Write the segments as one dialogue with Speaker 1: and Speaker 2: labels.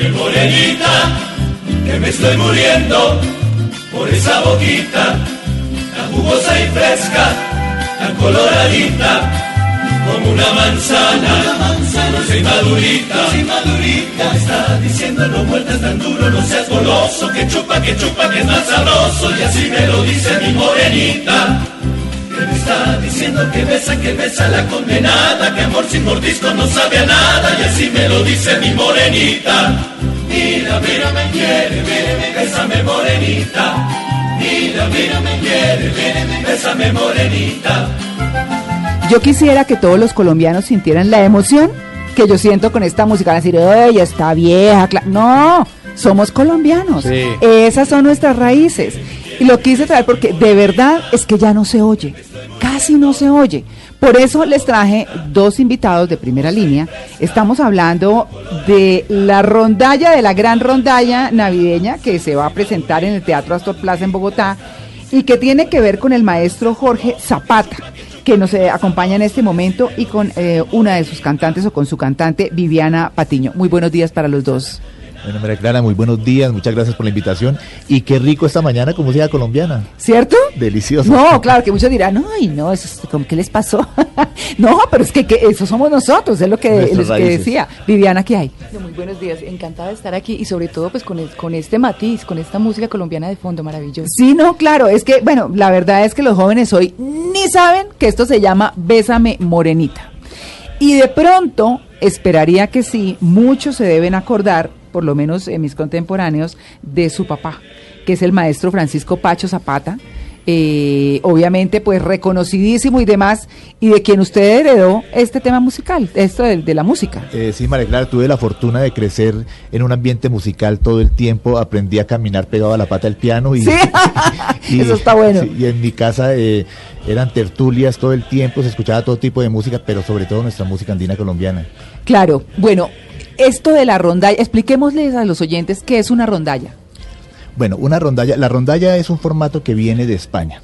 Speaker 1: piel morenita, que me estoy muriendo por esa boquita, tan jugosa y fresca, tan coloradita como una manzana, una manzana dulce madurita, dulce madurita. Me está diciendo no muertas tan duro, no seas goloso, que chupa, que chupa, que es más sabroso, y así me lo dice mi morenita. Me está diciendo que besa, que besa la condenada, que amor sin mordisco no sabe a nada, y así me lo dice mi morenita. Mira, mira, me quiere, mírame, bésame morenita. Mira, mira, me quiere, mírame, bésame morenita.
Speaker 2: Yo quisiera que todos los colombianos sintieran la emoción que yo siento con esta música. Van a decir, ¡ay, está vieja! No, somos colombianos. Esas son nuestras raíces. Y lo quise traer porque de verdad es que ya no se oye. Casi no se oye. Por eso les traje dos invitados de primera línea. Estamos hablando de la rondalla, de la gran rondalla navideña que se va a presentar en el Teatro Astor Plaza en Bogotá y que tiene que ver con el maestro Jorge Zapata que nos eh, acompaña en este momento y con eh, una de sus cantantes o con su cantante Viviana Patiño. Muy buenos días para los dos.
Speaker 3: Bueno, María Clara, muy buenos días, muchas gracias por la invitación. Y qué rico esta mañana con música colombiana.
Speaker 2: ¿Cierto?
Speaker 3: Delicioso.
Speaker 2: No, claro, que muchos dirán, ay, no, eso, ¿qué les pasó? no, pero es que, eso somos nosotros, es lo que, decía. Viviana, ¿qué hay?
Speaker 4: muy buenos días, encantada de estar aquí y sobre todo pues con, con este matiz, con esta música colombiana de fondo maravilloso.
Speaker 2: Sí, no, claro, es que, bueno, la verdad es que los jóvenes hoy ni saben que esto se llama Bésame Morenita. Y de pronto, esperaría que sí, muchos se deben acordar por lo menos en mis contemporáneos, de su papá, que es el maestro Francisco Pacho Zapata, eh, obviamente pues reconocidísimo y demás, y de quien usted heredó este tema musical, esto de, la música.
Speaker 3: Eh, sí, María Clara, tuve la fortuna de crecer en un ambiente musical todo el tiempo, aprendí a caminar pegado a la pata del piano y,
Speaker 2: eso está bueno.
Speaker 3: y en mi casa eh, eran tertulias todo el tiempo, se escuchaba todo tipo de música, pero sobre todo nuestra música andina colombiana.
Speaker 2: Claro, bueno, esto de la rondalla, expliquémosles a los oyentes qué es una rondalla.
Speaker 3: Bueno, una rondalla, la rondalla es un formato que viene de España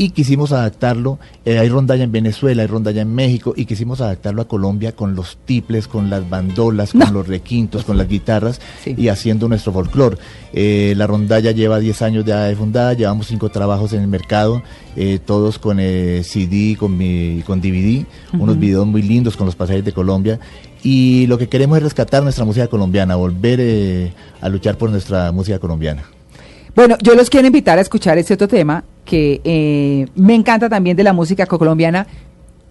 Speaker 3: y quisimos adaptarlo, eh, hay rondalla en Venezuela, hay rondalla en México y quisimos adaptarlo a Colombia con los tiples, con las bandolas, con los requintos, con las guitarras y haciendo nuestro folclore. Eh, la rondalla lleva 10 años de fundada, llevamos 5 trabajos en el mercado, eh, todos con CD, con, mi, con DVD, unos videos muy lindos con los pasajes de Colombia y lo que queremos es rescatar nuestra música colombiana, volver eh, a luchar por nuestra música colombiana.
Speaker 2: Bueno, yo los quiero invitar a escuchar este otro tema que eh, me encanta también de la música colombiana.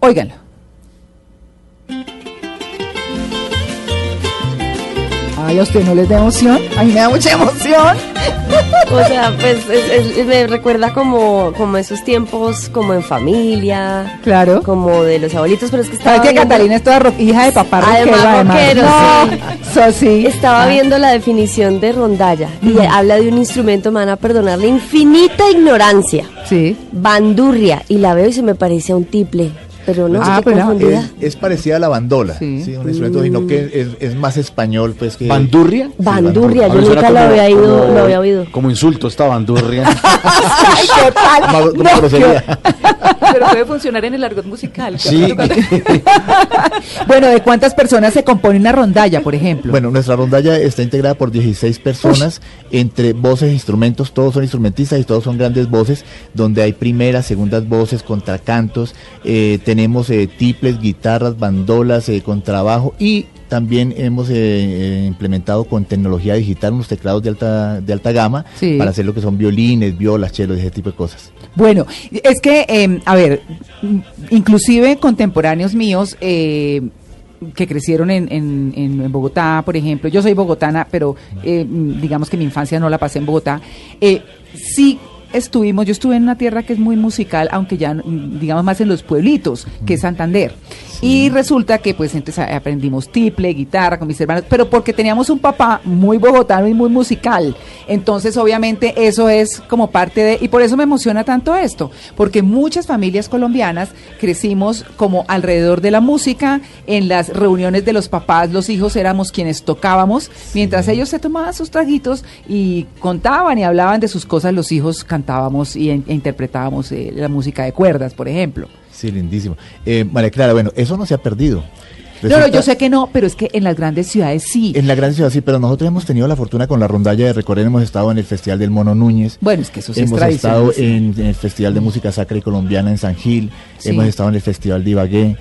Speaker 2: Óiganlo. Ay, ¿a usted no les da emoción? A mí me da mucha emoción.
Speaker 4: O sea, pues me recuerda como, como esos tiempos como en familia.
Speaker 2: Claro.
Speaker 4: Como de los abuelitos, pero es que estaba
Speaker 2: que Catalina es toda hija de papá
Speaker 4: además, rockero,
Speaker 2: no, sí.
Speaker 4: Estaba ah. viendo la definición de rondalla y habla de un instrumento, me van a perdonar la infinita ignorancia.
Speaker 2: Sí.
Speaker 4: Bandurria. Y la veo y se me parece un tiple pero no ah,
Speaker 3: es, parecida a la bandola, sí, un instrumento, sino que es, más español, pues que...
Speaker 5: ¿Bandurria?
Speaker 4: bandurria, yo nunca lo había, ido, lo había oído.
Speaker 5: Como insulto esta bandurria.
Speaker 2: Ay, qué tal.
Speaker 4: pero puede funcionar en el argot musical.
Speaker 5: Sí.
Speaker 2: bueno, ¿de cuántas personas se compone una rondalla, por ejemplo?
Speaker 3: Bueno, nuestra rondalla está integrada por 16 personas, entre voces e instrumentos, todos son instrumentistas y todos son grandes voces, donde hay primeras, segundas voces, contracantos, eh, tenemos eh, tiples, guitarras, bandolas, eh, con trabajo y también hemos eh, implementado con tecnología digital unos teclados de alta, de alta gama para hacer lo que son violines, violas, chelos, ese tipo de cosas.
Speaker 2: Bueno, es que, em, a ver, inclusive contemporáneos míos que crecieron en, en, en, Bogotá, por ejemplo, yo soy bogotana, pero digamos que mi infancia no la pasé en Bogotá, sí estuvimos, yo estuve en una tierra que es muy musical, aunque ya digamos más en los pueblitos, que es Santander. Y resulta que pues entonces aprendimos tiple, guitarra con mis hermanos, pero porque teníamos un papá muy bogotano y muy musical. Entonces obviamente eso es como parte de, y por eso me emociona tanto esto, porque muchas familias colombianas crecimos como alrededor de la música, en las reuniones de los papás, los hijos éramos quienes tocábamos, mientras ellos se tomaban sus traguitos y contaban y hablaban de sus cosas, los hijos cantábamos y, e interpretábamos eh, la música de cuerdas, por ejemplo.
Speaker 3: Sí, lindísimo. Eh, María Clara, bueno, eso no se ha perdido.
Speaker 2: No, no, yo sé que no, pero es que en las grandes ciudades sí.
Speaker 3: En la gran ciudad sí, pero nosotros hemos tenido la fortuna con la rondalla de recorrer, hemos estado en el Festival del Mono Núñez.
Speaker 2: Bueno, es que eso sí
Speaker 3: hemos estado en, en el Festival de Música Sacra y Colombiana en San Gil,
Speaker 2: Sí.
Speaker 3: hemos estado en el Festival de Ibagué.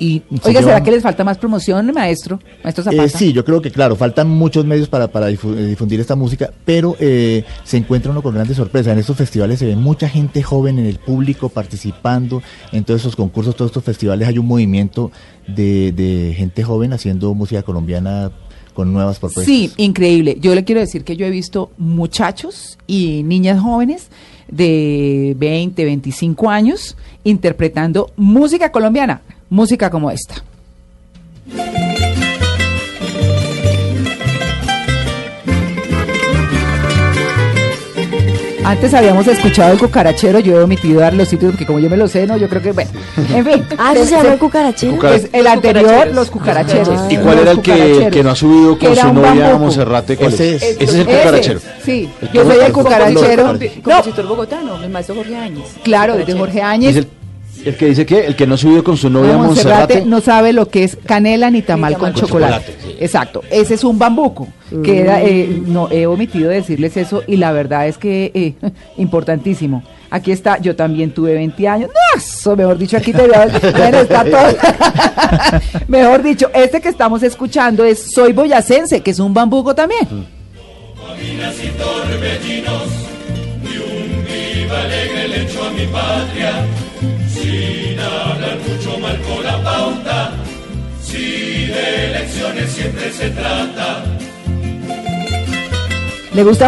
Speaker 3: Y se
Speaker 2: Oiga, ¿será que les falta más promoción, maestro? Maestro Zapata.
Speaker 3: Eh, sí, yo creo que claro, faltan muchos medios para, eh, difundir esta música, pero eh, se encuentra uno con grandes sorpresas. En estos festivales se ve mucha gente joven en el público participando, en todos estos concursos, todos estos festivales hay un movimiento de, de gente joven haciendo música colombiana con nuevas propuestas.
Speaker 2: Sí, increíble. Yo le quiero decir que yo he visto muchachos y niñas jóvenes de 20, 25 años interpretando música colombiana, música como esta. Antes habíamos escuchado el cucarachero, yo he omitido dar los sitios porque como yo me lo sé, no, yo creo que, bueno, en fin.
Speaker 4: Ah, ¿eso se llama el cucarachero?
Speaker 5: Cucara-
Speaker 2: Pues el anterior, los cucaracheros.
Speaker 4: ¿Y
Speaker 5: ¿Y cuál era el que, que no ha subido
Speaker 2: Que
Speaker 5: con su novia
Speaker 2: bambuco.
Speaker 5: Monserrate? ¿Cuál
Speaker 3: Ese
Speaker 5: es?
Speaker 3: es.
Speaker 5: Ese es el cucarachero.
Speaker 2: Sí,
Speaker 5: El
Speaker 2: yo soy el
Speaker 3: cucarachero.
Speaker 2: No,
Speaker 6: compositor bogotano, el maestro Jorge Áñez.
Speaker 2: claro, de Jorge Áñez.
Speaker 5: El, que dice que el que no ha subido con su novia
Speaker 2: No, Monserrate
Speaker 5: Monserrate.
Speaker 2: no sabe lo que es canela ni tamal con
Speaker 6: tamal
Speaker 5: con
Speaker 2: chocolate.
Speaker 5: chocolate, sí.
Speaker 2: Exacto, ese es un bambuco. Que era, eh, no he omitido decirles eso y la verdad es que eh, importantísimo. Aquí está, yo también tuve 20 años. No, eso, mejor dicho, aquí te bueno, está todo. mejor dicho, este que estamos escuchando es Soy Boyacense, que es un bambuco también. ¿Le gusta a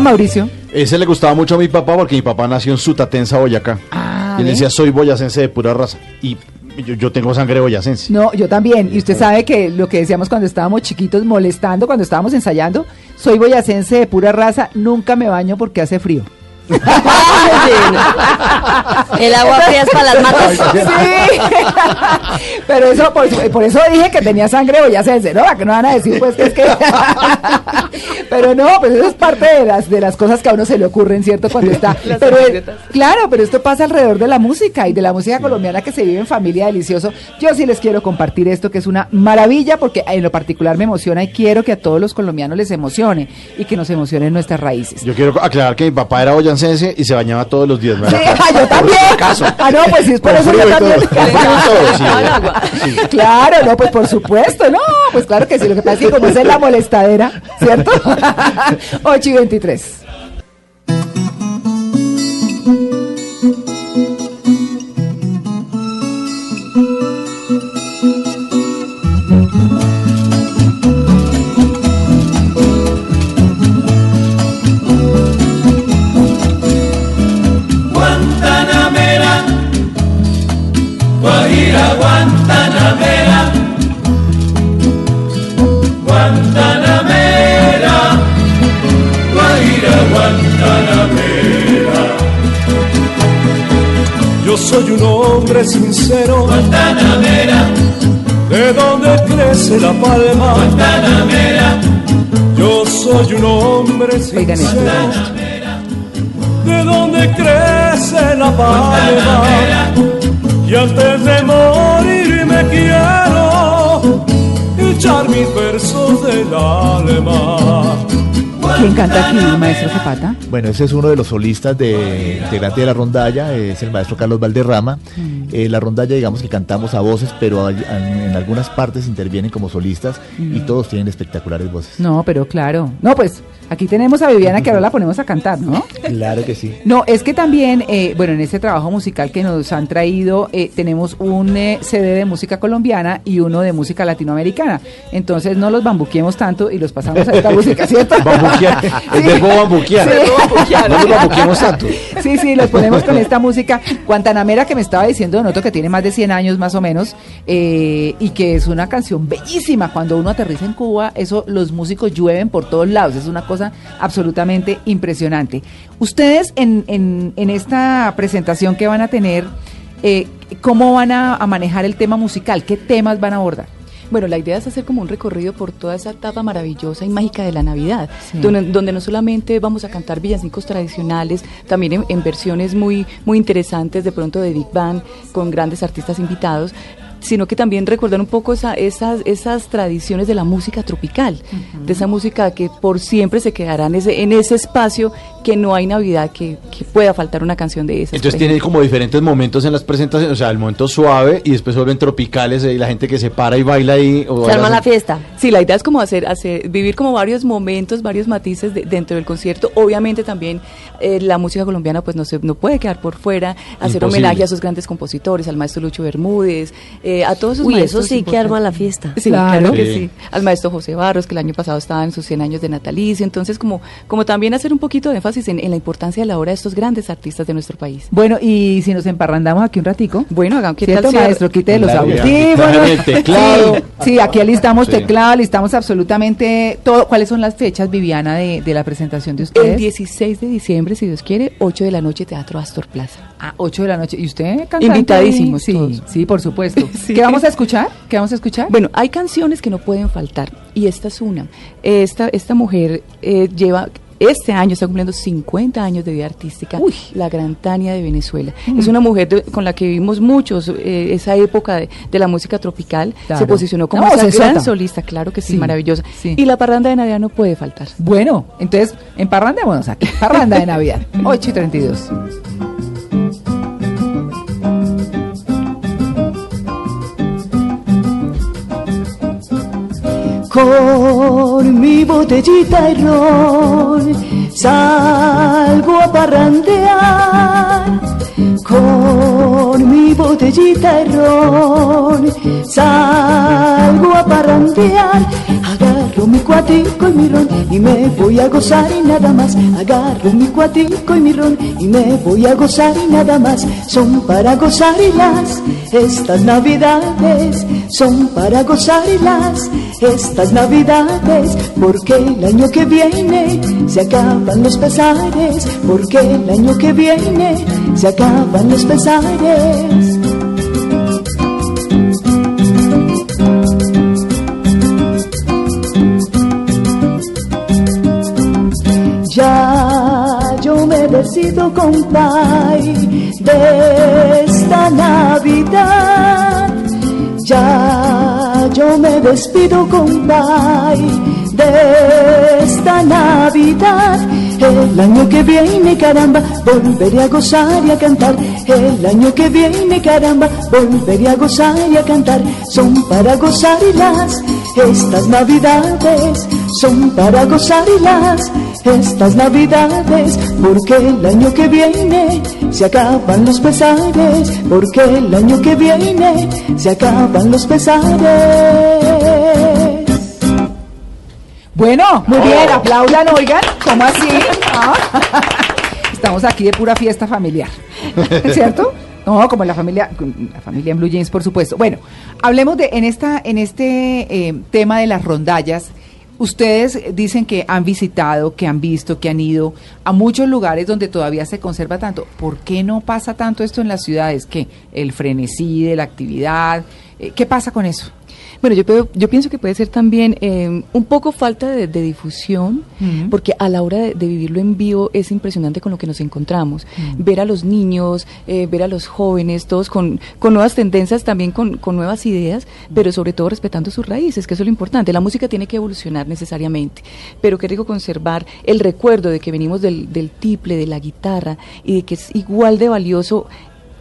Speaker 2: Mauricio?
Speaker 5: Ese le gustaba mucho a mi papá porque mi papá nació en Sutatensa, Boyacá.
Speaker 2: Ah,
Speaker 5: y él decía, soy boyacense de pura raza. Y yo, yo tengo sangre boyacense.
Speaker 2: No, yo también. Y usted sabe que lo que decíamos cuando estábamos chiquitos, molestando, cuando estábamos ensayando, soy boyacense de pura raza, nunca me baño porque hace frío.
Speaker 4: El agua fría es para las matas.
Speaker 2: Sí, pero eso, por, por eso dije que tenía sangre boyacense, ¿no? ¿A que no van a decir pues que es que... pero no, pues eso es parte de las, de las cosas que a uno se le ocurren, ¿cierto? Cuando está... Pero, claro, pero esto pasa alrededor de la música y de la música colombiana que se vive en familia delicioso. Yo sí les quiero compartir esto, que es una maravilla, porque en lo particular me emociona y quiero que a todos los colombianos les emocione y que nos emocionen nuestras raíces.
Speaker 5: Yo quiero aclarar que mi papá era boyacense y se bañaba todos los días.
Speaker 2: yo también. Ah, no, pues sí, es por
Speaker 5: Con
Speaker 2: eso yo también.
Speaker 5: todo. Sí.
Speaker 2: Claro, no, pues por supuesto, no, pues claro que sí, lo que pasa es que como es la molestadera, ¿cierto? 8 y 23.
Speaker 7: Crece la palma.
Speaker 1: Guantanamera,
Speaker 7: Yo soy un hombre sincero, de donde crece la palma. Y antes de morir me quiero echar mis versos del alma.
Speaker 2: ¿Quién canta aquí, maestro Zapata?
Speaker 3: Bueno, ese es uno de los solistas de integrante de la rondalla, es el maestro Carlos Valderrama. Eh, la rondalla, digamos que cantamos a voces, pero hay- en, en algunas partes intervienen como solistas y todos tienen espectaculares voces.
Speaker 2: No, pero claro. No, pues aquí tenemos a Viviana que ahora la ponemos a cantar, ¿no?
Speaker 3: Claro que sí.
Speaker 2: No, es que también, eh, bueno, en este trabajo musical que nos han traído, eh, tenemos un eh, CD de música colombiana y uno de música latinoamericana. Entonces no los bambuquemos tanto y los pasamos a esta música, ¿cierto?
Speaker 5: Bambuquear. El
Speaker 2: Sí.
Speaker 5: verbo bambuquear.
Speaker 2: Sí.
Speaker 5: No nos bambuquemos tanto.
Speaker 2: Sí, sí, los ponemos con esta música. Guantanamera que me estaba diciendo Donoto que tiene más de 100 años más o menos eh, y que es una canción bellísima. Cuando uno aterriza en Cuba, eso los músicos llueven por todos lados. Es una cosa absolutamente impresionante. Ustedes en, en, esta presentación que van a tener, eh, ¿cómo van a manejar el tema musical? ¿Qué temas van a abordar?
Speaker 6: Bueno, la idea es hacer como un recorrido por toda esa etapa maravillosa y mágica de la Navidad,
Speaker 2: Sí.
Speaker 6: donde, donde no solamente vamos a cantar villancicos tradicionales, también en, en versiones muy, muy interesantes de pronto de Big Band, con grandes artistas invitados, sino que también recordar un poco esa, esas, esas tradiciones de la música tropical, de esa música que por siempre se quedará en ese, en ese espacio que no hay Navidad que, que pueda faltar una canción de esas.
Speaker 5: Entonces tiene como diferentes momentos en las presentaciones, o sea, el momento suave y después vuelven tropicales eh, y la gente que se para y baila ahí. O
Speaker 4: Se arma la fiesta.
Speaker 6: Sí, la idea es como hacer, hacer vivir como varios momentos, varios matices de- dentro del concierto. Obviamente también eh, la música colombiana pues no se no puede quedar por fuera, hacer
Speaker 5: Imposible.
Speaker 6: homenaje a sus grandes compositores, al maestro Lucho Bermúdez, eh, a todos sus
Speaker 4: Uy, eso
Speaker 6: maestros
Speaker 4: sí que arma la fiesta.
Speaker 6: Sí,
Speaker 2: Claro.
Speaker 6: claro, que
Speaker 5: Sí.
Speaker 6: sí. Al maestro José Barros, que el año pasado estaba en sus 100 años de natalicio. Entonces, como, como también hacer un poquito de énfasis en, en la importancia de la obra de estos grandes artistas de nuestro país.
Speaker 2: Bueno, y si nos emparrandamos aquí un ratico.
Speaker 6: Bueno, hagamos ¿qué
Speaker 2: ¿Cierto,
Speaker 6: tal
Speaker 2: maestro? Quite los audios.
Speaker 5: el teclado.
Speaker 2: Sí, sí, aquí alistamos
Speaker 5: Sí.
Speaker 2: teclado, listamos absolutamente todo. ¿Cuáles son las fechas, Viviana, de, de la presentación de
Speaker 6: El
Speaker 2: ustedes?
Speaker 6: 16 de diciembre, si Dios quiere, 8 de la noche, Teatro Astor Plaza.
Speaker 2: A 8 de la noche. ¿Y usted, cantante?
Speaker 6: Invitadísimos
Speaker 2: Sí,
Speaker 6: todos.
Speaker 2: sí, por supuesto.
Speaker 6: Sí.
Speaker 2: ¿Qué vamos a escuchar? ¿Qué vamos a escuchar?
Speaker 6: Bueno, hay canciones que no pueden faltar y esta es una. Esta, esta mujer eh, lleva, este año está cumpliendo 50 años de vida artística,
Speaker 2: Uy.
Speaker 6: la gran Tania de Venezuela. Es una mujer de- con la que vivimos muchos eh, esa época de, de la música tropical.
Speaker 2: Claro.
Speaker 6: Se posicionó como
Speaker 2: No,
Speaker 6: esa gran solista, claro que sí,
Speaker 2: Sí,
Speaker 6: maravillosa.
Speaker 2: sí.
Speaker 6: Y la parranda de Navidad no puede faltar.
Speaker 2: Bueno, entonces, emparrandémonos aquí. Parranda de Navidad. 8 y 32.
Speaker 8: Con mi botellita y ron salgo a parrandear. Con mi botellita y ron salgo a parrandear. Agarro mi cuatico y mi ron y me voy a gozar y nada más. Agarro mi cuatico y mi ron y me voy a gozar y nada más. Son para gozar y las estas navidades son para gozar y las estas navidades porque el año que viene se acaban los pesares porque el año que viene se acaban los pesares compay de esta Navidad. Ya yo me despido compay de esta Navidad. El año que viene, caramba, volveré a gozar y a cantar. El año que viene, caramba, volveré a gozar y a cantar. Son para gozar las estas navidades son para gozar las estas navidades porque el año que viene se acaban los pesares porque el año que viene se acaban los pesares
Speaker 2: Bueno, muy bien, aplaudan, oigan, ¿cómo así? Ah. Estamos aquí de pura fiesta familiar, ¿cierto? No, como la familia, la familia en Blue Jeans, por supuesto. Bueno, hablemos de en esta, en este eh, tema de las rondallas. Ustedes dicen que han visitado, que han visto, que han ido a muchos lugares donde todavía se conserva tanto. ¿Por qué no pasa tanto esto en las ciudades? ¿Que el frenesí de la actividad? Eh, ¿Qué pasa con eso?
Speaker 6: Bueno, yo, yo pienso que puede ser también eh, un poco falta de, de difusión, porque a la hora de, de vivirlo en vivo es impresionante con lo que nos encontramos. Ver a los niños, eh, ver a los jóvenes, todos con, con nuevas tendencias, también con, con nuevas ideas, pero sobre todo respetando sus raíces, que eso es lo importante. La música tiene que evolucionar necesariamente, pero qué rico conservar el recuerdo de que venimos del, del tiple, de la guitarra, y de que es igual de valioso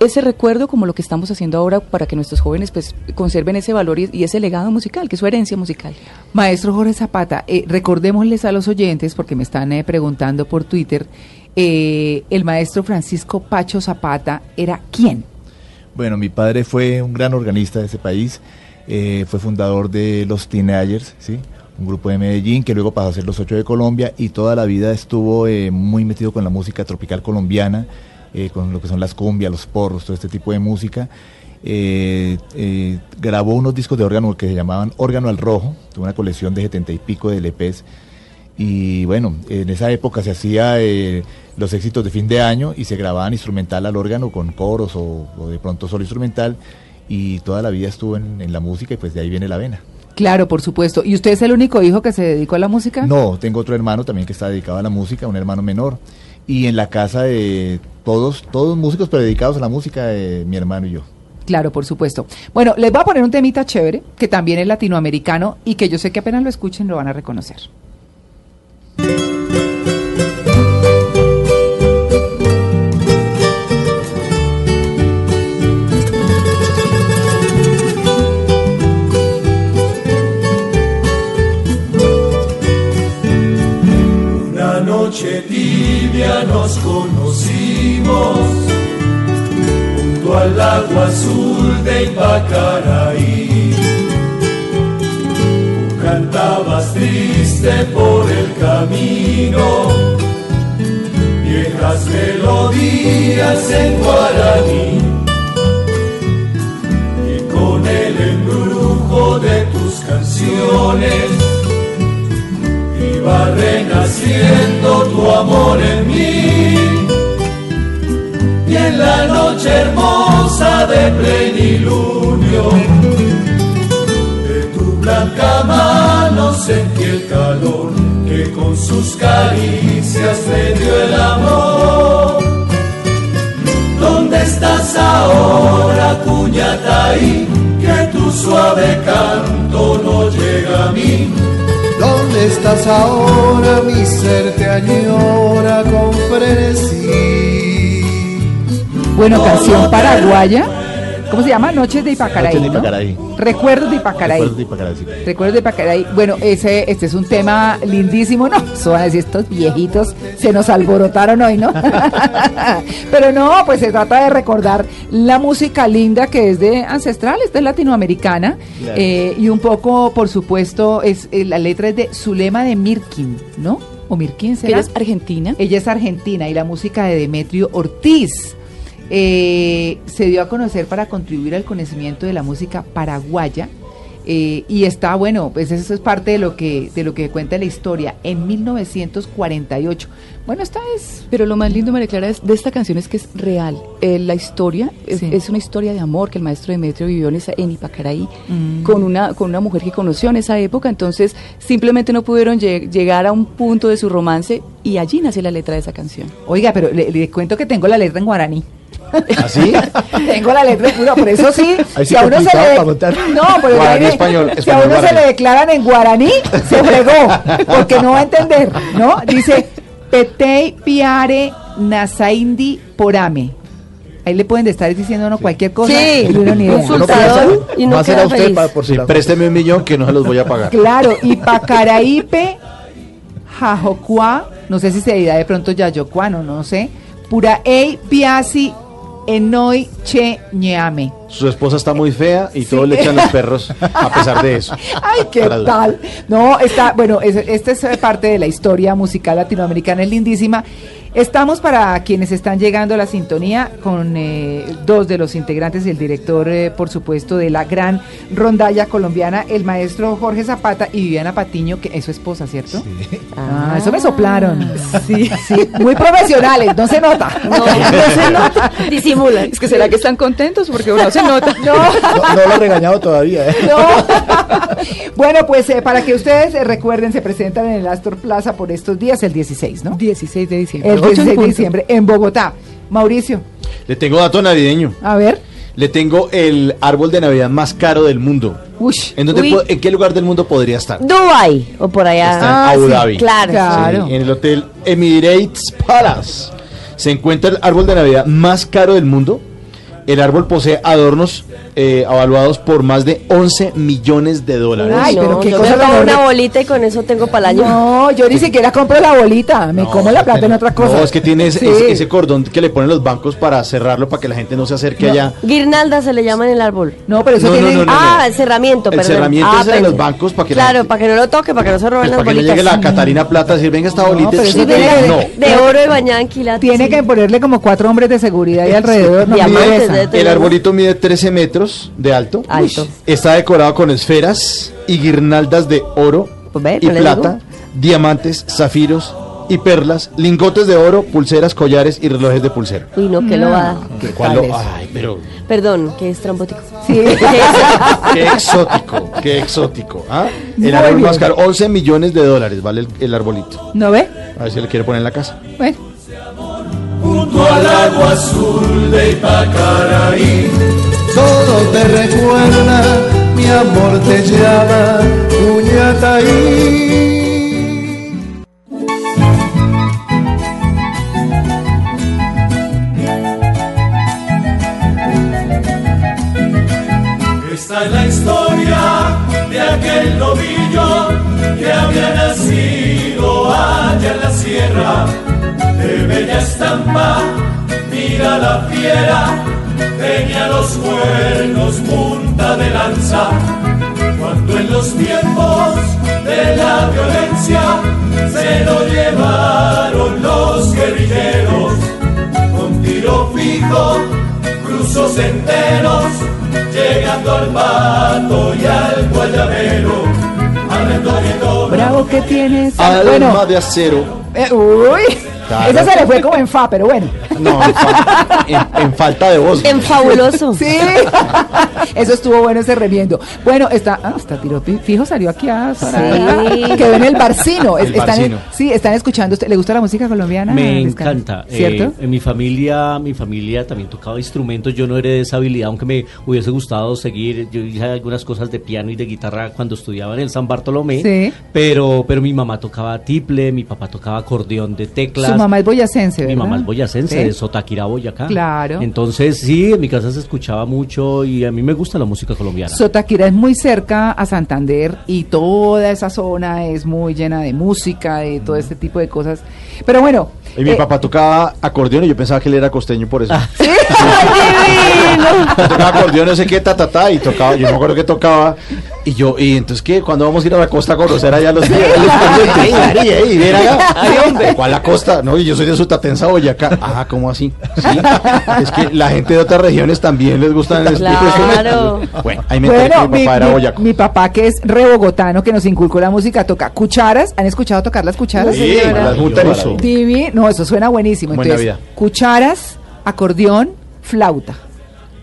Speaker 6: ese recuerdo como lo que estamos haciendo ahora para que nuestros jóvenes pues conserven ese valor y, y ese legado musical, que es su herencia musical.
Speaker 2: Maestro Jorge Zapata, eh, recordémosles a los oyentes, porque me están eh, preguntando por Twitter, eh, el maestro Francisco Pacho Zapata era quién?
Speaker 3: Bueno, mi padre fue un gran organista de ese país, eh, fue fundador de los Teenagers, ¿sí? un grupo de Medellín que luego pasó a ser los Ocho de Colombia y toda la vida estuvo eh, muy metido con la música tropical colombiana, eh, con lo que son las cumbias, los porros, todo este tipo de música. Eh, eh, grabó unos discos de órgano que se llamaban Órgano al Rojo, tuvo una colección de setenta y pico de LPs. Y bueno, en esa época se hacía eh, los éxitos de fin de año y se grababan instrumental al órgano con coros o, o de pronto solo instrumental. Y toda la vida estuvo en, en la música y pues de ahí viene la vena.
Speaker 2: Claro, por supuesto. ¿Y usted es el único hijo que se dedicó a la música?
Speaker 3: No, tengo otro hermano también que está dedicado a la música, un hermano menor. Y en la casa de todos, todos músicos, pero dedicados a la música, eh, mi hermano y yo.
Speaker 2: Claro, por supuesto. Bueno, les voy a poner un temita chévere, que también es latinoamericano y que yo sé que apenas lo escuchen lo van a reconocer.
Speaker 1: Una noche tibia nos conocimos junto al lago azul de Ipacaraí. Tú cantabas triste por el camino, viejas melodías en guaraní. Y con el embrujo de tus canciones iba renaciendo tu amor en mí. Y en la noche hermosa de plenilunio, de tu blanca mano sentí el calor que con sus caricias me dio el amor. ¿Dónde estás ahora, Cuñataí? Que tu suave canto no llega a mí.
Speaker 9: ¿Dónde estás ahora? Mi ser te añora con frenesí.
Speaker 2: Bueno, canción paraguaya. ¿Cómo se llama? Noches de Ipacaraí.
Speaker 3: Noches de
Speaker 2: ¿no?
Speaker 3: Ipacaraí.
Speaker 2: Recuerdos de Ipacaraí.
Speaker 3: Recuerdos de Ipacaraí, sí.
Speaker 2: Recuerdos de Ipacaraí. Bueno, ese, este es un tema lindísimo, ¿no? Eso van a decir, estos viejitos se nos alborotaron hoy, ¿no? Pero no, pues se trata de recordar la música linda que es de ancestral, esta es latinoamericana.
Speaker 3: Claro.
Speaker 2: eh, y un poco, por supuesto, es eh, la letra es de Zulema de Mirkin, ¿no? O Mirkin, ¿será?
Speaker 6: Ella es argentina.
Speaker 2: Ella es argentina y la música de Demetrio Ortiz. Eh, se dio a conocer para contribuir al conocimiento de la música paraguaya eh, y está bueno, pues eso es parte de lo que de lo que cuenta la historia en 1948. Bueno, esta es
Speaker 6: Pero lo más lindo, María Clara, es, de esta canción es que es real. Eh, la historia es,
Speaker 2: Sí.
Speaker 6: es una historia de amor que el maestro Demetrio vivió en, esa, en Ipacaraí
Speaker 2: Mm.
Speaker 6: con, una, con una mujer que conoció en esa época. Entonces, simplemente no pudieron lle- llegar a un punto de su romance y allí nace la letra de esa canción.
Speaker 2: Oiga, pero le, le cuento que tengo la letra en guaraní.
Speaker 5: ¿Así?
Speaker 2: Tengo la letra, no, por eso sí.
Speaker 3: Ahí sí
Speaker 2: si a uno se le no, pero
Speaker 5: Guaraní,
Speaker 2: ahí-
Speaker 5: español,
Speaker 2: si a
Speaker 5: español,
Speaker 2: uno se le declaran en guaraní, se fregó, porque no va a entender, ¿no? Dice Petei Piare Nasaindi Porame. Ahí le pueden estar diciendo uno cualquier cosa
Speaker 4: Sí,
Speaker 2: y uno ni idea.
Speaker 4: un sultador y no
Speaker 3: usted
Speaker 4: feliz.
Speaker 3: para, por si
Speaker 5: Sí, présteme un millón que no se los voy a pagar.
Speaker 2: Claro, y Pacaraípe, Jajocua, no sé si se dirá de pronto Yayocuano, no sé. Puraei Piasi Enoi Che Ñeame.
Speaker 5: Su esposa está muy fea y todos le echan los perros a pesar de eso.
Speaker 2: Ay, qué
Speaker 5: Para-
Speaker 2: tal. No, está, bueno, es- esta es parte de la historia musical latinoamericana, es lindísima. Estamos para quienes están llegando a la sintonía con eh, dos de los integrantes y el director, eh, por supuesto, de la gran rondalla colombiana, el maestro Jorge Zapata y Viviana Patiño, que es su esposa, ¿cierto? Ah, eso me soplaron. Sí, sí, muy profesionales, no se nota.
Speaker 4: No, no se nota. Disimulan.
Speaker 6: Es que será que están contentos porque no se nota.
Speaker 2: No.
Speaker 3: No, no lo he regañado todavía. ¿eh?
Speaker 2: No. bueno, pues eh, para que ustedes eh, recuerden, se presentan en el Astor Plaza por estos días, el 16, ¿no?
Speaker 6: 16 de diciembre.
Speaker 2: El
Speaker 6: ocho en
Speaker 2: 16 de diciembre en Bogotá. Mauricio,
Speaker 5: Le tengo dato navideño.
Speaker 2: a ver.
Speaker 5: Le tengo el árbol de Navidad más caro del mundo.
Speaker 2: Ush.
Speaker 5: ¿En, dónde
Speaker 4: Uy.
Speaker 5: ¿En qué lugar del mundo podría estar?
Speaker 4: Dubai o por allá.
Speaker 5: Está en
Speaker 2: Ah,
Speaker 5: Abu
Speaker 2: sí,
Speaker 5: Dhabi.
Speaker 4: Claro.
Speaker 2: Claro.
Speaker 5: Sí, en el hotel Emirates Palace se encuentra el árbol de Navidad más caro del mundo. El árbol posee adornos eh, avaluados por más de 11 millones de dólares.
Speaker 2: Ay,
Speaker 4: no,
Speaker 2: pero qué
Speaker 4: yo
Speaker 2: cosa
Speaker 4: me una bolita y con eso tengo para el año.
Speaker 2: No, yo ni siquiera compro la bolita, me
Speaker 5: No,
Speaker 2: como la plata en otra cosa.
Speaker 5: No, es que tiene ese,
Speaker 2: Sí.
Speaker 5: ese- ese cordón que le ponen los bancos para cerrarlo para que la gente no se acerque
Speaker 2: No.
Speaker 5: allá.
Speaker 4: Guirnalda se le llama en el árbol.
Speaker 2: No, pero eso tiene...
Speaker 5: no, no.
Speaker 4: ah, el cerramiento,
Speaker 5: El
Speaker 4: perdón.
Speaker 5: cerramiento
Speaker 4: ah,
Speaker 5: ese de los bancos para que la
Speaker 4: Claro,
Speaker 5: gente-
Speaker 4: para que no lo toque, para que no se roben
Speaker 5: Pues
Speaker 4: las
Speaker 5: para que no
Speaker 4: bolitas.
Speaker 5: llegue la Catarina Plata a decir, venga esta bolita.
Speaker 2: pero eso tiene.
Speaker 4: De oro y bañada en quilates.
Speaker 2: Tiene
Speaker 4: sí.
Speaker 2: que ponerle como cuatro hombres de seguridad ahí alrededor. No,
Speaker 5: El arbolito mide 13 metros de alto.
Speaker 4: Alto.
Speaker 5: Está decorado con esferas y guirnaldas de oro
Speaker 4: Pues ve,
Speaker 5: y
Speaker 4: no
Speaker 5: plata, diamantes, zafiros y perlas, lingotes de oro, pulseras, collares y relojes de pulsera.
Speaker 4: Uy, no, que lo va.
Speaker 2: ¿Qué
Speaker 5: ¿Cuál lo-? Ay, pero
Speaker 4: Perdón, que es trambótico.
Speaker 2: Sí.
Speaker 5: qué exótico, qué exótico. ¿ah? El árbol más caro, 11 millones de dólares vale el, el arbolito.
Speaker 2: ¿No ve?
Speaker 5: A ver si le quiere poner en la casa.
Speaker 2: Bueno.
Speaker 1: Junto al agua azul de Ipacaraí.
Speaker 9: todo te recuerda, mi amor te llama, Uñataí.
Speaker 1: Esta es la historia de aquel novillo que había nacido allá en la sierra, de bella estampa, mira la fiera, tenía los cuernos punta de lanza, cuando en los tiempos de la violencia se lo llevaron los guerrilleros, con tiro fijo, cruzos enteros, llegando al pato y al guayabero, al
Speaker 2: Bravo que tienes.
Speaker 5: Alma
Speaker 2: Bueno,
Speaker 5: de acero.
Speaker 2: eh, uy,
Speaker 5: Claro.
Speaker 2: esa se le fue como en fa, pero bueno.
Speaker 5: No, en, fa- en- en falta de voz.
Speaker 4: En fabuloso.
Speaker 2: Sí, eso estuvo bueno ese remiendo. Bueno, está, ah, está tiro fijo, salió aquí a.
Speaker 4: Sí.
Speaker 2: Quedó en el barcino.
Speaker 5: El
Speaker 2: están
Speaker 5: barcino.
Speaker 2: sí, están escuchando. ¿Le gusta la música colombiana?
Speaker 10: Me encanta.
Speaker 2: ¿Cierto?
Speaker 10: Eh, en mi familia, mi familia también tocaba instrumentos. Yo no heredé esa habilidad, aunque me hubiese gustado seguir. Yo hice algunas cosas de piano y de guitarra cuando estudiaba en el San Bartolomé.
Speaker 2: Sí.
Speaker 10: Pero, pero mi mamá tocaba tiple, mi papá tocaba acordeón de teclas.
Speaker 2: Su mamá es boyacense,
Speaker 10: Mi
Speaker 2: ¿verdad?
Speaker 10: mamá es boyacense,
Speaker 2: Sí.
Speaker 10: De Sotaquirá, Boyacá.
Speaker 2: Claro.
Speaker 10: Entonces, sí, en mi casa se escuchaba mucho y a mí me gusta la música colombiana.
Speaker 2: Sotaquira es muy cerca a Santander y toda esa zona es muy llena de música, de todo este tipo de cosas. Pero bueno.
Speaker 5: Y mi
Speaker 2: eh,
Speaker 5: papá tocaba acordeón y yo pensaba que él era costeño por eso.
Speaker 2: ¿Sí?
Speaker 5: Tocaba acordeón, no sé qué, ta, ta, ta, y tocaba, yo no me acuerdo que tocaba, y yo, y entonces, ¿qué? ¿Cuándo vamos a ir a la costa a conocer allá los días? ¡Ey, Ari, ey, ven acá! ¿Cuál la costa? No, y yo soy de Sutatensa, Boyacá. Ah, ¿cómo así? Sí, es que la gente de otras regiones también les gustan
Speaker 4: Claro.
Speaker 5: Bueno, ahí me
Speaker 2: Bueno,
Speaker 5: que mi
Speaker 2: mi,
Speaker 5: papá era boyaco.
Speaker 2: mi papá que es re bogotano, que nos inculcó la música, toca cucharas. ¿Han escuchado tocar las cucharas?
Speaker 5: Sí, las juntas.
Speaker 2: Divi- no, eso suena buenísimo.
Speaker 5: Buena
Speaker 2: Entonces,
Speaker 5: vida.
Speaker 2: cucharas, acordeón, flauta.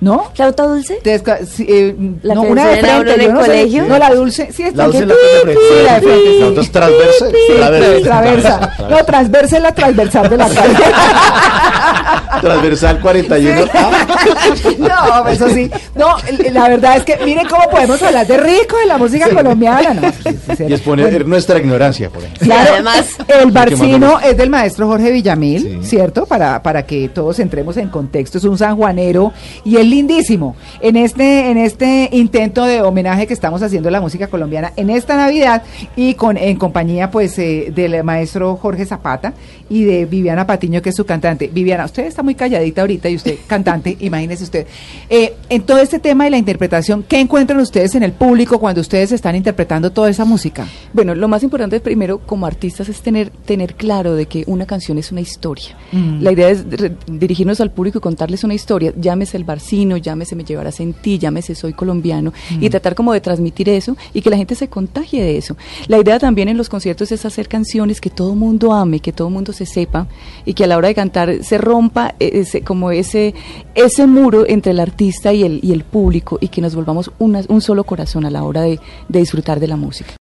Speaker 2: ¿No?
Speaker 4: ¿Flauta dulce?
Speaker 2: Entonces, eh,
Speaker 4: ¿La
Speaker 2: no, una de frente,
Speaker 4: en
Speaker 2: yo no
Speaker 4: el
Speaker 2: sé.
Speaker 4: colegio?
Speaker 2: No, la dulce, sí, está
Speaker 3: La dulce
Speaker 2: que
Speaker 3: la que de frente.
Speaker 2: Sí, la de frente. sí.
Speaker 5: La es transversa.
Speaker 2: Sí,
Speaker 5: Transversa.
Speaker 2: No, transversa es la transversal de la calle.
Speaker 5: Transversal 41. Ah,
Speaker 2: No, eso sí. No, la verdad es que miren cómo podemos hablar de rico de la música colombiana. No, sí, sí, sí.
Speaker 5: y exponer
Speaker 2: Bueno,
Speaker 5: nuestra ignorancia, por ejemplo.
Speaker 2: Claro,
Speaker 4: además-
Speaker 2: el barcino es del maestro Jorge Villamil,
Speaker 3: Sí.
Speaker 2: ¿cierto? Para, para que todos entremos en contexto. Es un sanjuanero y es lindísimo. En este, en este intento de homenaje que estamos haciendo a la música colombiana en esta Navidad y con en compañía pues eh, del maestro Jorge Zapata y de Viviana Patiño, que es su cantante. Viviana, usted está muy calladita ahorita y usted cantante, imagínese usted. Eh, en todo este tema de la interpretación, ¿qué encuentran ustedes en el público cuando ustedes están interpretando toda esa música?
Speaker 6: Bueno, lo más importante primero como artistas es tener, tener claro de que una canción es una historia.
Speaker 2: Mm.
Speaker 6: La idea es dirigirnos al público y contarles una historia. Llámese el barcino, llámese Me llevarás en ti, llámese Soy colombiano. Y tratar como de transmitir eso y que la gente se contagie de eso. La idea también en los conciertos es hacer canciones que todo mundo ame, que todo mundo se sepa y que a la hora de cantar se rompa eh, ese, como ese, ese muro entre el artista y el, y el público y que nos volvamos una- un solo corazón a la hora de, de disfrutar de la música.